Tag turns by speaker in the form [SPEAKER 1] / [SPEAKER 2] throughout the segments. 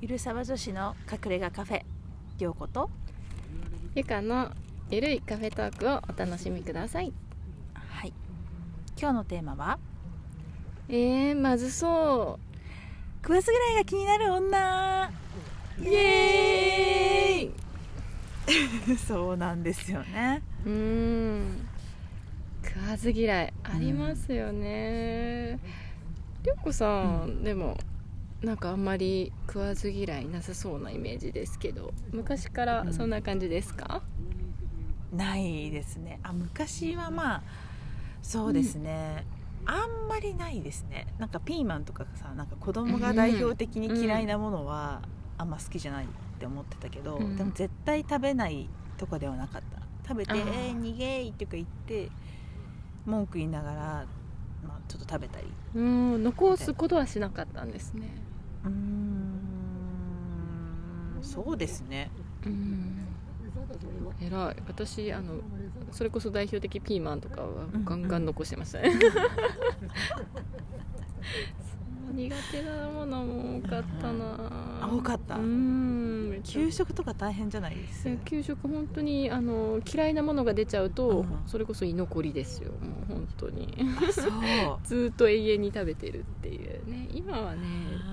[SPEAKER 1] ゆるさば女子の隠れ家カフェようこと
[SPEAKER 2] ゆかのゆるいカフェトークをお楽しみください。
[SPEAKER 1] はい。今日のテーマは？
[SPEAKER 2] えー、まずそ
[SPEAKER 1] 食わず嫌いが気になる女。
[SPEAKER 2] うイエーイ。
[SPEAKER 1] そうなんですよね。
[SPEAKER 2] うーん。食わず嫌いありますよね、りょうこさん、でもなんかあんまり食わず嫌いなさそうなイメージですけど昔からそんな感じですか、
[SPEAKER 1] ないですね。あ昔はまあそうですね、あんまりないですね。なんかピーマンとかさなんか子供が代表的に嫌いなものはあんま好きじゃないって思ってたけど、
[SPEAKER 2] うん。
[SPEAKER 1] でも絶対食べないとかではなかった。食べて「
[SPEAKER 2] あー
[SPEAKER 1] えー、逃げい」とか言って文句言いながら、まあ、ちょっと食べたり。
[SPEAKER 2] うん。残すことはしなかったんですね
[SPEAKER 1] うーん。そうですね。
[SPEAKER 2] うん。偉い。私あのそれこそ代表的ピーマンとかはガンガン残してましたね、そう 苦手なものも多かったな。
[SPEAKER 1] あ多かった？
[SPEAKER 2] うん。
[SPEAKER 1] 給食とか大変じゃないです？
[SPEAKER 2] いや給食本当にあの嫌いなものが出ちゃうと、
[SPEAKER 1] うん
[SPEAKER 2] それこそ居残りですよ。もう本当に。
[SPEAKER 1] そう。
[SPEAKER 2] ずーっと永遠に食べてるっていうね。今はね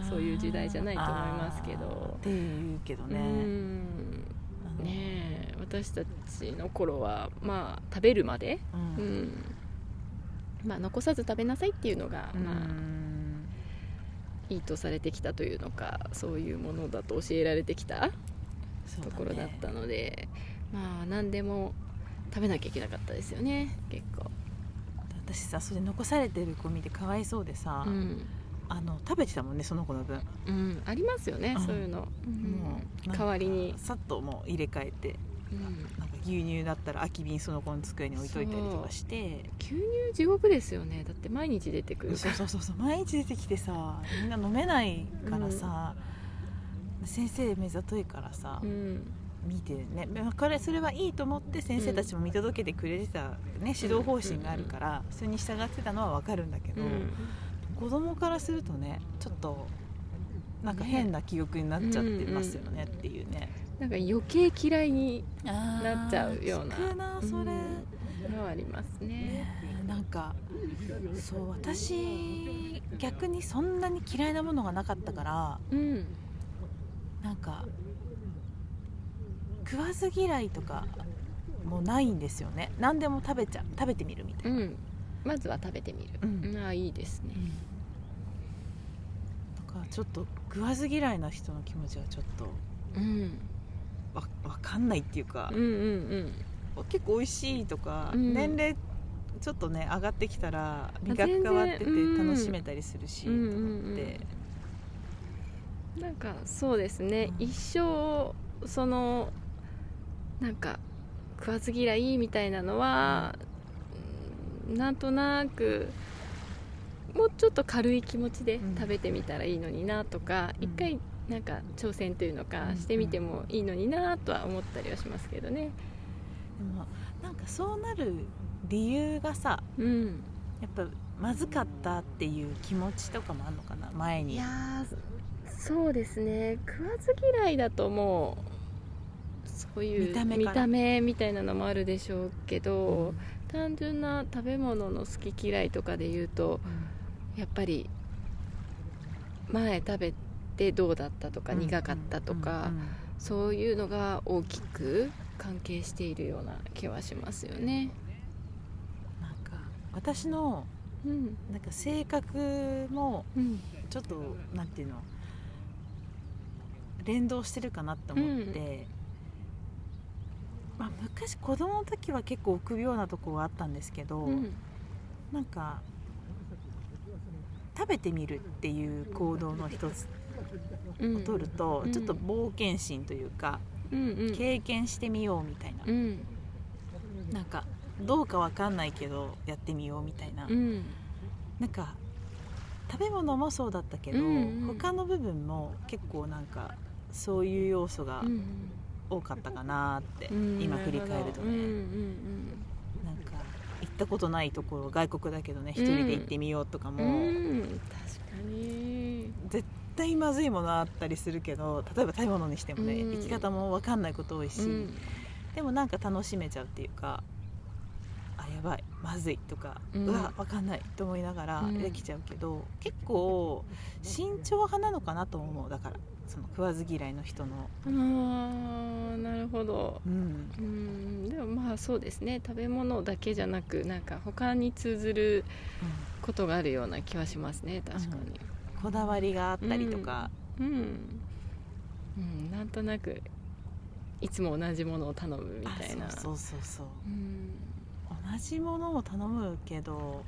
[SPEAKER 2] そういう時代じゃないと思いますけど。
[SPEAKER 1] っていうけど
[SPEAKER 2] う
[SPEAKER 1] ね
[SPEAKER 2] んねえ私たちの頃はまあ食べるまで、
[SPEAKER 1] う
[SPEAKER 2] うん。んまあ、残さず食べなさいっていうのが、
[SPEAKER 1] うん。
[SPEAKER 2] まあ、いいとされてきたというのかそういうものだと教えられてきたところだったので、まあ何でも食べなきゃいけなかったですよね結構、
[SPEAKER 1] 私さそれ残されてる子見てかわいそうでさ、
[SPEAKER 2] うん。
[SPEAKER 1] あの食べてたもんねその子の分、
[SPEAKER 2] うん、ありますよね、
[SPEAKER 1] うん。
[SPEAKER 2] そういうの、うん。
[SPEAKER 1] もう
[SPEAKER 2] 代わりに、
[SPEAKER 1] さっともう入れ替えて
[SPEAKER 2] うん。
[SPEAKER 1] なんか牛乳だったら空き瓶その子の机に置いといたりとかして。
[SPEAKER 2] 牛乳地獄ですよね。だって毎日出てくる
[SPEAKER 1] そうそうそうそう。毎日出てきてさみんな飲めないからさ、先生目ざといからさ、
[SPEAKER 2] うん。
[SPEAKER 1] 見てね。まあこれそれはいいと思って先生たちも見届けてくれてた、ね、指導方針があるから、それに従ってたのは分かるんだけど、
[SPEAKER 2] うん。
[SPEAKER 1] 子供からするとねちょっとなんか変な記憶になっちゃってますよねっていうね、
[SPEAKER 2] なんか余計嫌いに
[SPEAKER 1] な
[SPEAKER 2] なっちゃうような。
[SPEAKER 1] それ、
[SPEAKER 2] うん。のはありますね。
[SPEAKER 1] ねなんかそう私逆にそんなに嫌いなものがなかったから
[SPEAKER 2] うん。
[SPEAKER 1] なんか食わず嫌いとかもないんですよね。何でも食べちゃう食べてみるみたいな、
[SPEAKER 2] うん。まずは食べてみる、
[SPEAKER 1] うん。
[SPEAKER 2] ああいいですね。
[SPEAKER 1] だからちょっと食わず嫌いな人の気持ちはちょっと
[SPEAKER 2] うん
[SPEAKER 1] わわかんないっていうか
[SPEAKER 2] うん、うん
[SPEAKER 1] 結構美味しいとか、
[SPEAKER 2] うん。
[SPEAKER 1] 年齢ちょっとね上がってきたら味覚変わってて
[SPEAKER 2] うん
[SPEAKER 1] 楽しめたりするし、
[SPEAKER 2] うん
[SPEAKER 1] と思って、
[SPEAKER 2] うん。なんかそうですね、
[SPEAKER 1] うん。
[SPEAKER 2] 一生そのなんか食わず嫌いみたいなのは、うん。なんとなくもうちょっと軽い気持ちで
[SPEAKER 1] うん。
[SPEAKER 2] 食べてみたらいいのになとか、
[SPEAKER 1] うん。
[SPEAKER 2] 一回なんか挑戦というのか
[SPEAKER 1] うん
[SPEAKER 2] してみてもいいのになとは思ったりはしますけどね。
[SPEAKER 1] でもなんかそうなる理由がさ
[SPEAKER 2] うん。
[SPEAKER 1] やっぱまずかったっていう気持ちとかもあるのかな前に。
[SPEAKER 2] いやーそうですね。食わず嫌いだともうそういう
[SPEAKER 1] 見た目
[SPEAKER 2] みたいなのもあるでしょうけど、単純な食べ物の好き嫌いとかで言うとやっぱり前食べてどうだったとか
[SPEAKER 1] うん。
[SPEAKER 2] 苦かったとか、
[SPEAKER 1] うんうん
[SPEAKER 2] そういうのが大きく関係しているような気はしますよね。
[SPEAKER 1] なんか私の
[SPEAKER 2] うん。
[SPEAKER 1] なんか性格も
[SPEAKER 2] うん。
[SPEAKER 1] ちょっとなんていうの連動してるかなって思って、まあ、昔子供の時は結構臆病なとこはあったんですけど、
[SPEAKER 2] うん。
[SPEAKER 1] なんか食べてみるっていう行動の一つ
[SPEAKER 2] うん
[SPEAKER 1] を取ると、
[SPEAKER 2] うん。
[SPEAKER 1] ちょっと冒険心というか、
[SPEAKER 2] うんうん。
[SPEAKER 1] 経験してみようみたいな、
[SPEAKER 2] うん。
[SPEAKER 1] なんかどうかわかんないけどやってみようみたいな、
[SPEAKER 2] うん。
[SPEAKER 1] なんか食べ物もそうだったけど、
[SPEAKER 2] うんうん
[SPEAKER 1] 他の部分も結構なんかそういう要素が
[SPEAKER 2] うん
[SPEAKER 1] 多かったかなって、
[SPEAKER 2] うん。
[SPEAKER 1] 今振り返るとね、
[SPEAKER 2] うんうん
[SPEAKER 1] なんか行ったことないところ外国だけどね一人で行ってみようとかも、
[SPEAKER 2] 確かに。
[SPEAKER 1] 絶対まずいものあったりするけど例えば食べ物にしてもね、
[SPEAKER 2] うん。
[SPEAKER 1] 生き方も分かんないこと多いし、
[SPEAKER 2] うん。
[SPEAKER 1] でもなんか楽しめちゃうっていうかあやばいまずいとか、
[SPEAKER 2] う
[SPEAKER 1] うんわ分かんないと思いながら
[SPEAKER 2] うん。
[SPEAKER 1] できちゃうけど、結構慎重派なのかなと思うだからその食わず嫌いの人の、
[SPEAKER 2] あーなるほど。
[SPEAKER 1] うん。
[SPEAKER 2] うん。でもまあそうですね。食べ物だけじゃなくなんか他に通ずることがあるような気はしますね確かに
[SPEAKER 1] こだわりがあったりとか、
[SPEAKER 2] うん、うん、なんとなくいつも同じものを頼むみたいな。
[SPEAKER 1] あそうそうそうそう。
[SPEAKER 2] うん。
[SPEAKER 1] 同じものを頼むけど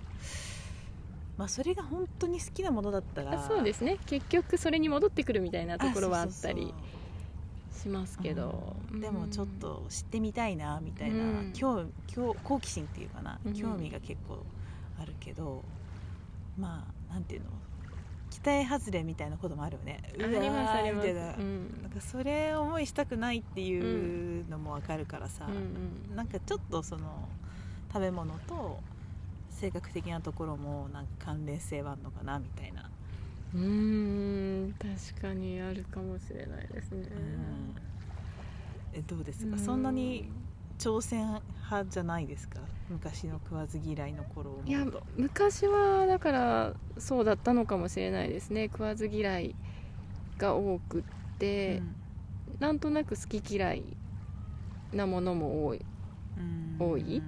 [SPEAKER 1] まあそれが本当に好きなものだったら。
[SPEAKER 2] あそうですね。結局それに戻ってくるみたいなところはあったりしますけど、
[SPEAKER 1] うん。でもちょっと知ってみたいなみたいな、
[SPEAKER 2] うん。
[SPEAKER 1] 興興好奇心っていうかな、
[SPEAKER 2] うん。
[SPEAKER 1] 興味が結構あるけどまあなんていうの？期待外れみたいなこともあるよね。みたいな,、
[SPEAKER 2] うん。
[SPEAKER 1] なんかそれ思いしたくないっていうのもわかるからさ、
[SPEAKER 2] うん
[SPEAKER 1] なんかちょっとその食べ物と性格的なところもなんか関連性はあるのかなみたいな、
[SPEAKER 2] うんうん。確かにあるかもしれないですね、
[SPEAKER 1] うん。えどうですか、
[SPEAKER 2] うん
[SPEAKER 1] そんなに挑戦派じゃないですか？昔の食わず嫌いの頃を
[SPEAKER 2] いや昔はだからそうだったのかもしれないですね。食わず嫌いが多くって、なんとなく好き嫌いなものも多い、
[SPEAKER 1] うん。
[SPEAKER 2] 多い？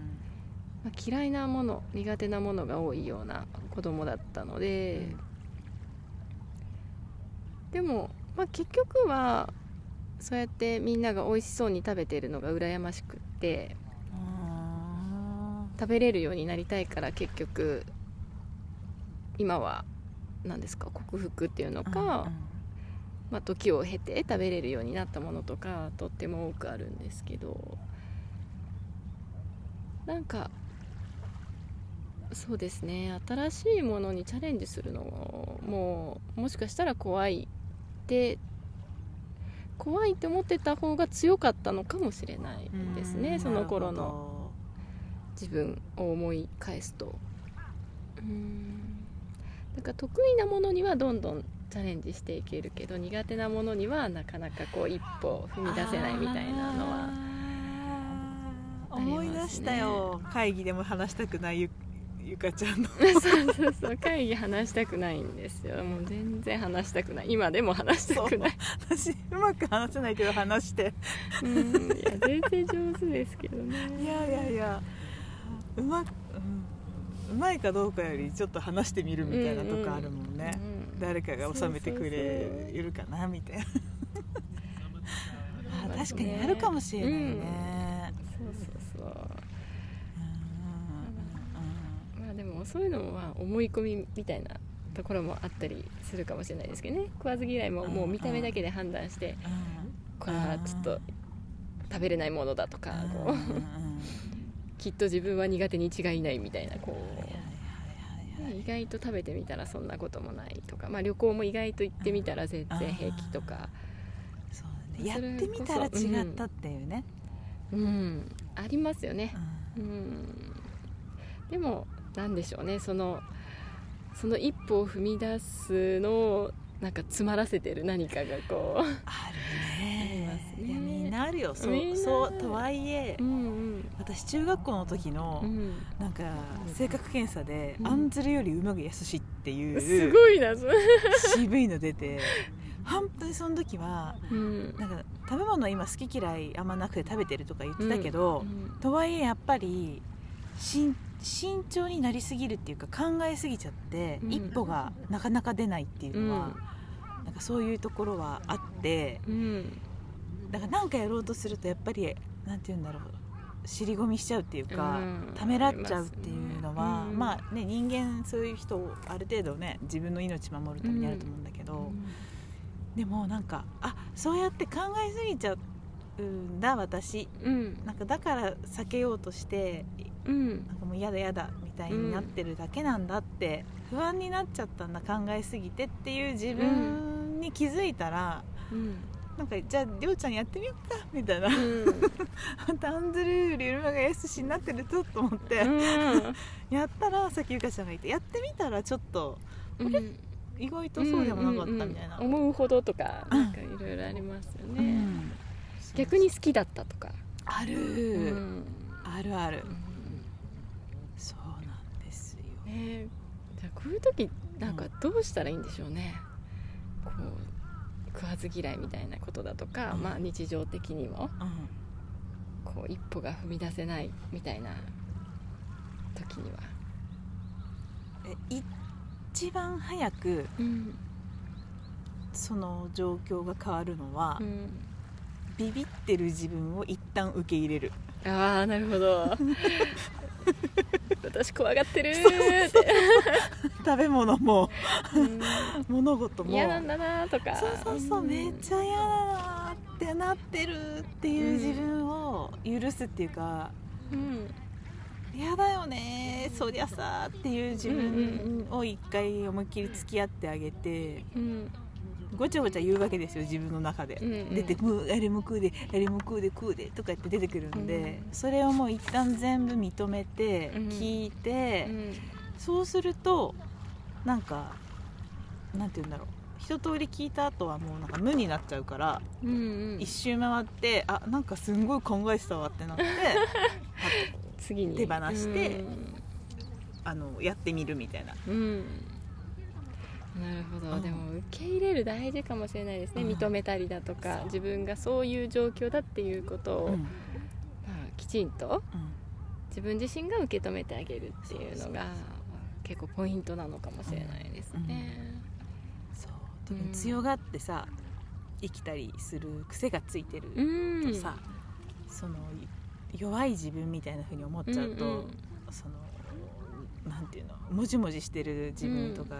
[SPEAKER 2] まあ嫌いなもの苦手なものが多いような子供だったので、でも、まあ、結局はそうやってみんなが美味しそうに食べてるのが羨ましくって
[SPEAKER 1] あ
[SPEAKER 2] 食べれるようになりたいから結局今は何ですか克服っていうの
[SPEAKER 1] ー
[SPEAKER 2] か、まあ、時を経て食べれるようになったものとかとっても多くあるんですけどなんかそうですね新しいものにチャレンジするのももしかしたら怖いって怖いって思ってた方が強かったのかもしれない
[SPEAKER 1] うん
[SPEAKER 2] ですね
[SPEAKER 1] うん
[SPEAKER 2] その頃の。
[SPEAKER 1] ほ
[SPEAKER 2] 自分を思い返すと。うん。だから得意なものにはどんどんチャレンジしていけるけど苦手なものにはなかなかこう一歩踏み出せないみたいなのは
[SPEAKER 1] あー思い出したよ、会議でも話したくないゆゆかちゃんの。
[SPEAKER 2] そうそうそう会議話したくないんですよ。もう全然話したくない。今でも話したくない。
[SPEAKER 1] 私うまく話せないけど話して。
[SPEAKER 2] うんいや全然上手ですけどね。
[SPEAKER 1] いやいやいや。うま,、うん、うまいかどうかよりちょっと話してみるみたいなとこあるもんね、
[SPEAKER 2] うんうん
[SPEAKER 1] 誰かが収めてくれるかなみたいな。あ確かにあるかもしれないね、
[SPEAKER 2] そうそうそう。
[SPEAKER 1] うん
[SPEAKER 2] まあでもそういうのもまあ思い込みみたいなところもあったりするかもしれないですけどね。食わず嫌いももう見た目だけで判断してこれはちょっと食べれないものだとか
[SPEAKER 1] うん
[SPEAKER 2] こう
[SPEAKER 1] うんうん。うん
[SPEAKER 2] きっと自分は苦手に違いないみたいなこう。
[SPEAKER 1] い
[SPEAKER 2] 意外と食べてみたらそんなこともないとか、まあ、旅行も意外と行ってみたら全然平気とか。
[SPEAKER 1] ね。やってみたら違ったっていうね、
[SPEAKER 2] うん。ありますよね。
[SPEAKER 1] うん。
[SPEAKER 2] うん。でもなんでしょうね。そのその一歩を踏み出すのをなんか詰まらせてる何かがこ
[SPEAKER 1] あるね。
[SPEAKER 2] ありますね。
[SPEAKER 1] いやみんなあるよ。そうそうとはいえ
[SPEAKER 2] ううん。
[SPEAKER 1] 私中学校の時の、
[SPEAKER 2] うん、
[SPEAKER 1] なんか性格検査で、
[SPEAKER 2] うん。
[SPEAKER 1] アンズルより馬が安しってい
[SPEAKER 2] うん、
[SPEAKER 1] う
[SPEAKER 2] すごいな
[SPEAKER 1] 渋いの出て本当にその時は
[SPEAKER 2] うん。
[SPEAKER 1] なんか食べ物は今好き嫌いあんまなくて食べてるとか言ってたけど、
[SPEAKER 2] うん。
[SPEAKER 1] とはいえやっぱり慎慎重になりすぎるっていうか考えすぎちゃって、
[SPEAKER 2] うん。
[SPEAKER 1] 一歩がなかなか出ないっていうのは、なんかそういうところはあって
[SPEAKER 2] うん。
[SPEAKER 1] だから何かやろうとするとやっぱりなんて言うんだろう尻込みしちゃうっていうか、
[SPEAKER 2] うん。
[SPEAKER 1] ためらっちゃうっていうのは、
[SPEAKER 2] うん。
[SPEAKER 1] まあね人間そういう人ある程度ね自分の命守るためにあると思うんだけど、でもなんかあそうやって考えすぎちゃうんだ私。
[SPEAKER 2] うん。
[SPEAKER 1] なんかだから避けようとして
[SPEAKER 2] うん。
[SPEAKER 1] なんかもう嫌だ嫌だみたいになってるだけなんだって、不安になっちゃったんだ考えすぎてっていう自分に気づいたら、
[SPEAKER 2] うん。
[SPEAKER 1] なんかじゃありょうちゃんやってみようかみたいな。
[SPEAKER 2] うん。
[SPEAKER 1] タンズルーより馬が安しになってるぞと思って、
[SPEAKER 2] うん。
[SPEAKER 1] やったらさっきゆかちゃんが言ってやってみたらちょっと
[SPEAKER 2] うん。
[SPEAKER 1] 意外とそうでもなかったみたいな、
[SPEAKER 2] うんうんうん。思うほどとかなんかいろいろありますよね、
[SPEAKER 1] うん
[SPEAKER 2] 逆に好きだったとか、
[SPEAKER 1] ある、
[SPEAKER 2] うん。
[SPEAKER 1] あるある。そうなんですよ、
[SPEAKER 2] ね。じゃあこういう時なんかどうしたらいいんでしょうね、こう食わず嫌いみたいなことだとか、
[SPEAKER 1] うん。
[SPEAKER 2] まあ、日常的にも。
[SPEAKER 1] うん。
[SPEAKER 2] こう一歩が踏み出せないみたいな時には、
[SPEAKER 1] え一番早く
[SPEAKER 2] うん。
[SPEAKER 1] その状況が変わるのは、
[SPEAKER 2] うん
[SPEAKER 1] ビビってる自分を一旦受け入れる。
[SPEAKER 2] ああなるほど。私怖がってるって。
[SPEAKER 1] 食べ物も
[SPEAKER 2] うん。
[SPEAKER 1] 物事も。
[SPEAKER 2] 嫌なんだなとか。
[SPEAKER 1] そうそうそう、めっちゃ嫌だなってなってるっていう自分を許すっていうか
[SPEAKER 2] うん。
[SPEAKER 1] 嫌だよねそりゃさっていう自分を一回思いっきり付き合ってあげて
[SPEAKER 2] うん
[SPEAKER 1] ごちゃごちゃ言うわけですよ自分の中で、
[SPEAKER 2] うんうん。
[SPEAKER 1] 出てもうあれも食うであれも食うで食うでとか言って出てくるんで、それをもう一旦全部認めて、
[SPEAKER 2] うん。
[SPEAKER 1] 聞いて、
[SPEAKER 2] うん。
[SPEAKER 1] そうするとなんかなんて言うんだろう。一通り聞いた後はもうなんか無になっちゃうから、
[SPEAKER 2] うんうん。
[SPEAKER 1] 一周回ってあなんかすんごい考えてたわってなって
[SPEAKER 2] 次に。
[SPEAKER 1] 手放して
[SPEAKER 2] うん。
[SPEAKER 1] あのやってみるみたいな。
[SPEAKER 2] うんなるほど、
[SPEAKER 1] うん
[SPEAKER 2] でも受け入れる大事かもしれないですね、
[SPEAKER 1] うん。
[SPEAKER 2] 認めたりだとか自分がそういう状況だっていうことを、
[SPEAKER 1] うん。
[SPEAKER 2] まあ、きちんと自分自身が受け止めてあげるっていうのが結構ポイントなのかもしれないですね、
[SPEAKER 1] そう。特に強がってさ生きたりする癖がついてる
[SPEAKER 2] うん。
[SPEAKER 1] とさ、その弱い自分みたいな風に思っちゃうと、
[SPEAKER 2] うんうん。
[SPEAKER 1] そのなんていうのもじもじしてる自分とか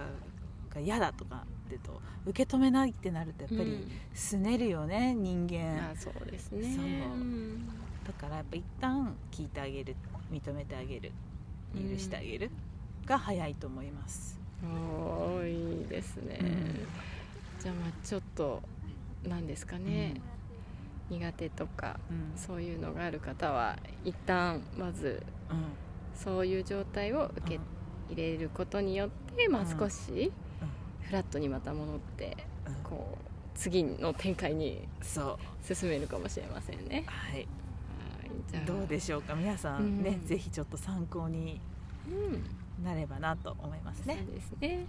[SPEAKER 1] が嫌だとかってと受け止めないってなるとやっぱり
[SPEAKER 2] うん。
[SPEAKER 1] すねるよね人間。
[SPEAKER 2] あそうですね。
[SPEAKER 1] そう。ん。だからやっぱ一旦聞いてあげる認めてあげる許してあげるが早いと思います、
[SPEAKER 2] おーいいですね、
[SPEAKER 1] うん。
[SPEAKER 2] じゃあまあちょっと何ですかね、苦手とか
[SPEAKER 1] うん。
[SPEAKER 2] そういうのがある方は一旦まず
[SPEAKER 1] うん。
[SPEAKER 2] そういう状態を受け入れることによって、まあ、
[SPEAKER 1] うん。
[SPEAKER 2] 少しフラットにまた戻って
[SPEAKER 1] うん。
[SPEAKER 2] こう次の展開に
[SPEAKER 1] そう。
[SPEAKER 2] 進めるかもしれませんね。
[SPEAKER 1] はい。
[SPEAKER 2] はい
[SPEAKER 1] どうでしょうか？皆さんね、
[SPEAKER 2] うん。
[SPEAKER 1] ぜひちょっと参考に
[SPEAKER 2] うん。
[SPEAKER 1] なればなと思いますね。
[SPEAKER 2] そうですね、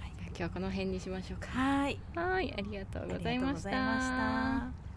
[SPEAKER 1] はい。
[SPEAKER 2] 今日はこの辺にしましょうか。
[SPEAKER 1] はい。
[SPEAKER 2] はいありがとうございました。